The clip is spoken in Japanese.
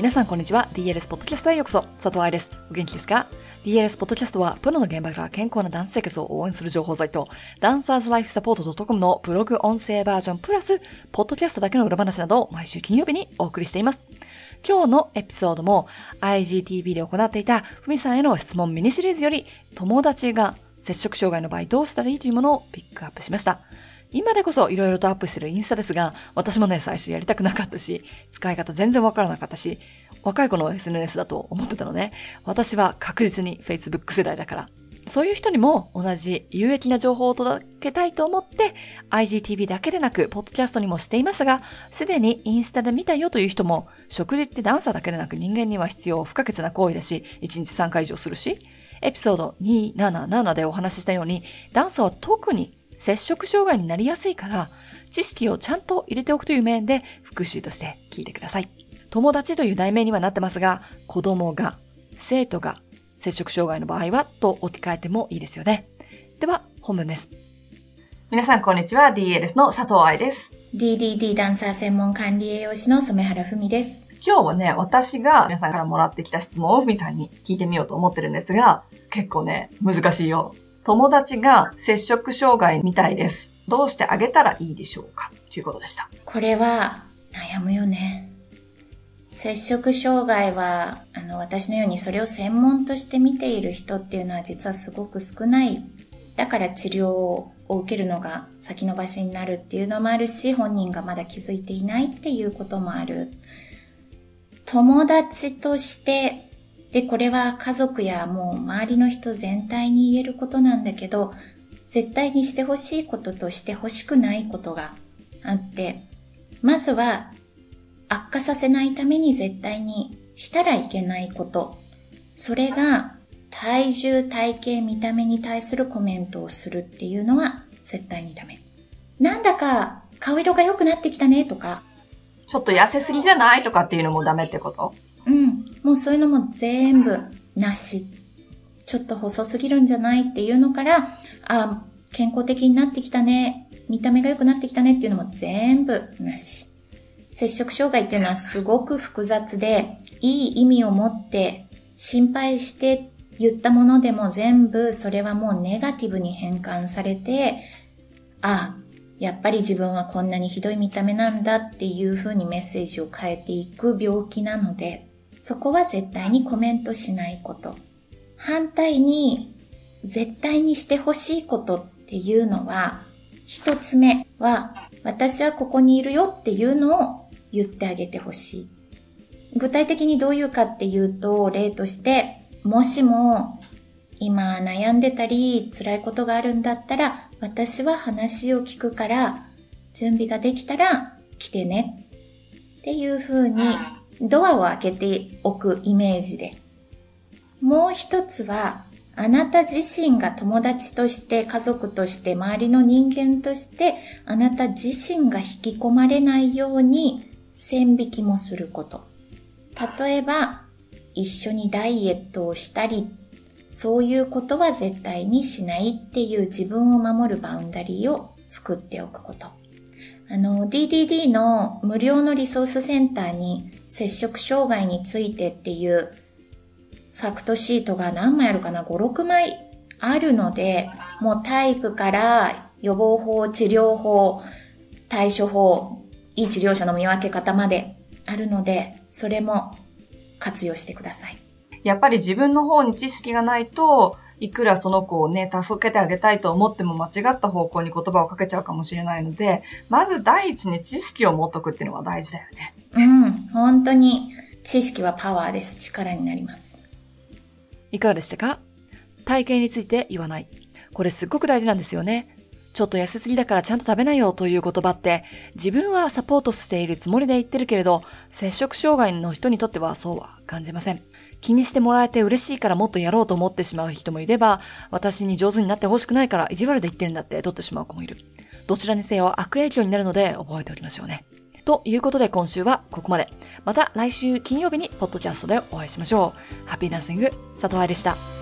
皆さんこんにちは。DLS ポッドキャストへようこそ。佐藤愛です。お元気ですか ?DLS ポッドキャストは、プロの現場から健康なダンス生活を応援する情報サイト、ダンサーズライフサポート .com のブログ音声バージョンプラス、ポッドキャストだけの裏話などを毎週金曜日にお送りしています。今日のエピソードも IGTV で行っていたふみさんへの質問ミニシリーズより友達が接触障害の場合どうしたらいいというものをピックアップしました。今でこそ色々とアップしてるインスタですが、私もね、最初やりたくなかったし、使い方全然わからなかったし、若い子の SNS だと思ってたのね。私は確実に Facebook 世代だから。そういう人にも同じ有益な情報を届けたいと思って、IGTV だけでなく、ポッドキャストにもしていますが、すでにインスタで見たよという人も、食事ってダンサーだけでなく人間には必要不可欠な行為だし、1日3回以上するし、エピソード277でお話ししたように、ダンサーは特に接触障害になりやすいから、知識をちゃんと入れておくという面で復習として聞いてください。友達という題名にはなってますが、子供が、生徒が、接触障害の場合はと置き換えてもいいですよね。では、本文です。皆さん、こんにちは。DLS の佐藤愛です。DDD ダンサー専門管理栄養士の染原文です。今日はね、私が皆さんからもらってきた質問をふみさんに聞いてみようと思ってるんですが、結構ね、難しいよ。友達が接触障害みたいです。どうしてあげたらいいでしょうか？ということでした。これは悩むよね。接触障害は、あの、私のようにそれを専門として見ている人っていうのは実はすごく少ない。だから治療を受けるのが先延ばしになるっていうのもあるし、本人がまだ気づいていないっていうこともある。友達としてで、これは家族やもう周りの人全体に言えることなんだけど、絶対にしてほしいこととしてほしくないことがあって、まずは悪化させないために絶対にしたらいけないこと。それが体重、体型、見た目に対するコメントをするっていうのは絶対にダメ。なんだか顔色が良くなってきたねとか。ちょっと痩せすぎじゃないとかっていうのもダメってこと？もうそういうのも全部なし。ちょっと細すぎるんじゃないっていうのから、あ、健康的になってきたね。見た目が良くなってきたねっていうのも全部なし。接触障害っていうのはすごく複雑で、いい意味を持って心配して言ったものでも全部それはもうネガティブに変換されて、あ、やっぱり自分はこんなにひどい見た目なんだっていう風にメッセージを変えていく病気なので、そこは絶対にコメントしないこと。反対に、絶対にしてほしいことっていうのは、一つ目は、私はここにいるよっていうのを言ってあげてほしい。具体的にどういうかっていうと、例として、もしも今悩んでたり辛いことがあるんだったら、私は話を聞くから、準備ができたら来てね。っていう風にドアを開けておくイメージで。もう一つは、あなた自身が友達として家族として周りの人間としてあなた自身が引き込まれないように線引きもすること。例えば、一緒にダイエットをしたり、そういうことは絶対にしないっていう自分を守るバウンダリーを作っておくこと。あの、DDD の無料のリソースセンターに接触障害についてっていうファクトシートが何枚あるかな ?5、6枚あるので、もうタイプから予防法、治療法、対処法、いい治療者の見分け方まであるので、それも活用してください。やっぱり自分の方に知識がないと、いくらその子をね、助けてあげたいと思っても間違った方向に言葉をかけちゃうかもしれないので、まず第一に知識を持っとくっていうのが大事だよね。うん、本当に知識はパワーです。力になります。いかがでしたか？体型について言わない。これすっごく大事なんですよね。ちょっと痩せすぎだからちゃんと食べなよという言葉って、自分はサポートしているつもりで言ってるけれど、接触障害の人にとってはそうは感じません。気にしてもらえて嬉しいからもっとやろうと思ってしまう人もいれば、私に上手になってほしくないから意地悪で言ってんだって取ってしまう子もいる。どちらにせよ悪影響になるので覚えておきましょうね。ということで今週はここまで。また来週金曜日にポッドキャストでお会いしましょう。ハッピーナッシング、佐藤愛でした。